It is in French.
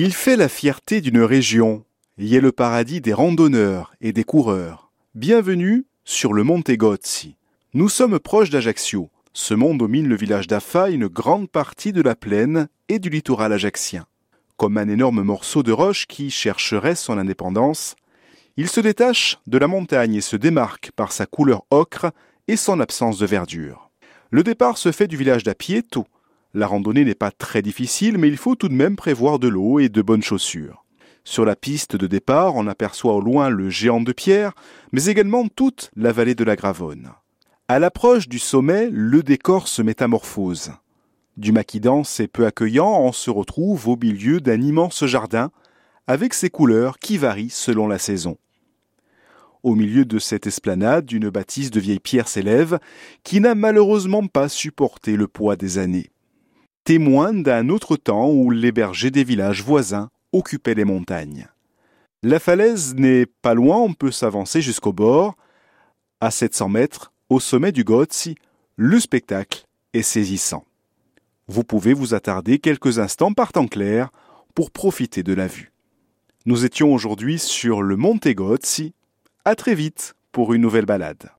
Il fait la fierté d'une région, y est le paradis des randonneurs et des coureurs. Bienvenue sur le Monte Gozzi. Nous sommes proches d'Ajaccio. Ce mont domine le village d'Affa, une grande partie de la plaine et du littoral ajaccien. Comme un énorme morceau de roche qui chercherait son indépendance, il se détache de la montagne et se démarque par sa couleur ocre et son absence de verdure. Le départ se fait du village d'Apieto. La randonnée n'est pas très difficile, mais il faut tout de même prévoir de l'eau et de bonnes chaussures. Sur la piste de départ, on aperçoit au loin le géant de pierre, mais également toute la vallée de la Gravonne. À l'approche du sommet, le décor se métamorphose. Du maquis dense et peu accueillant, on se retrouve au milieu d'un immense jardin, avec ses couleurs qui varient selon la saison. Au milieu de cette esplanade, une bâtisse de vieille pierre s'élève, qui n'a malheureusement pas supporté le poids des années. Témoin d'un autre temps où les bergers des villages voisins occupaient les montagnes. La falaise n'est pas loin, on peut s'avancer jusqu'au bord. À 700 mètres, au sommet du Gozzi, le spectacle est saisissant. Vous pouvez vous attarder quelques instants par temps clair pour profiter de la vue. Nous étions aujourd'hui sur le Monte Gozzi, à très vite pour une nouvelle balade.